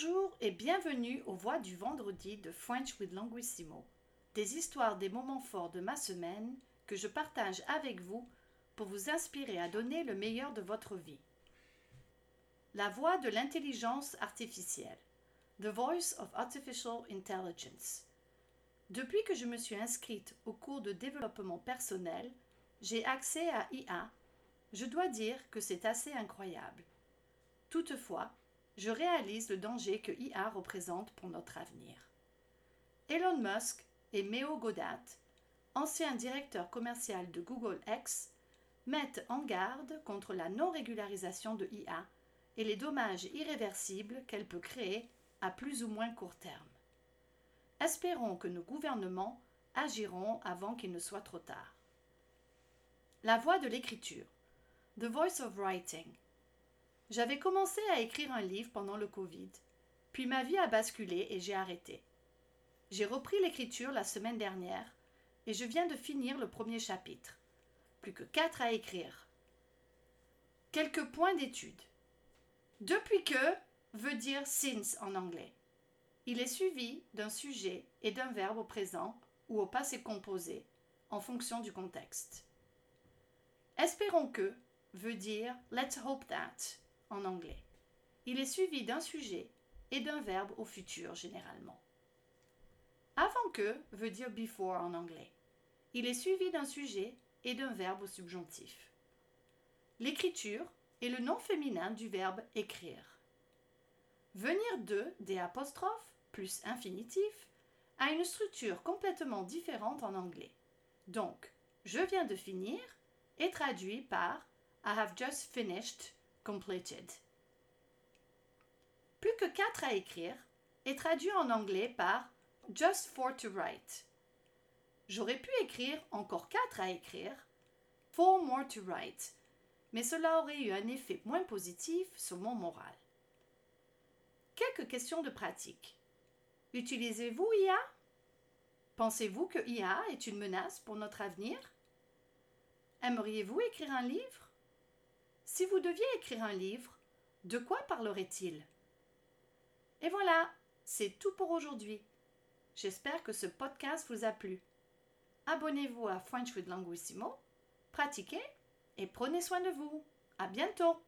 Bonjour et bienvenue aux Voix du vendredi de French with Languissimo, des histoires des moments forts de ma semaine que je partage avec vous pour vous inspirer à donner le meilleur de votre vie. La voix de l'intelligence artificielle. The Voice of Artificial Intelligence. Depuis que je me suis inscrite au cours de développement personnel, j'ai accès à IA. Je dois dire que c'est assez incroyable. Toutefois, je réalise le danger que IA représente pour notre avenir. Elon Musk et Meo Godat, ancien directeur commercial de Google X, mettent en garde contre la non-régularisation de IA et les dommages irréversibles qu'elle peut créer à plus ou moins court terme. Espérons que nos gouvernements agiront avant qu'il ne soit trop tard. La voix de l'écriture. The Voice of Writing j'avais commencé à écrire un livre pendant le Covid, puis ma vie a basculé et j'ai arrêté. J'ai repris l'écriture la semaine dernière et je viens de finir le premier chapitre. Plus que quatre à écrire. Quelques points d'étude. Depuis que veut dire since en anglais. Il est suivi d'un sujet et d'un verbe au présent ou au passé composé en fonction du contexte. Espérons que veut dire let's hope that en anglais. Il est suivi d'un sujet et d'un verbe au futur généralement. Avant que veut dire before en anglais. Il est suivi d'un sujet et d'un verbe au subjonctif. L'écriture est le nom féminin du verbe écrire. Venir de des apostrophes plus infinitif a une structure complètement différente en anglais. Donc, je viens de finir est traduit par I have just finished Plus que quatre à écrire est traduit en anglais par just four to write. J'aurais pu écrire encore quatre à écrire, four more to write, mais cela aurait eu un effet moins positif sur mon moral. Quelques questions de pratique. Utilisez-vous IA Pensez-vous que IA est une menace pour notre avenir? Aimeriez-vous écrire un livre? Si vous deviez écrire un livre, de quoi parlerait-il? Et voilà, c'est tout pour aujourd'hui. J'espère que ce podcast vous a plu. Abonnez-vous à French with Languissimo, pratiquez et prenez soin de vous. À bientôt!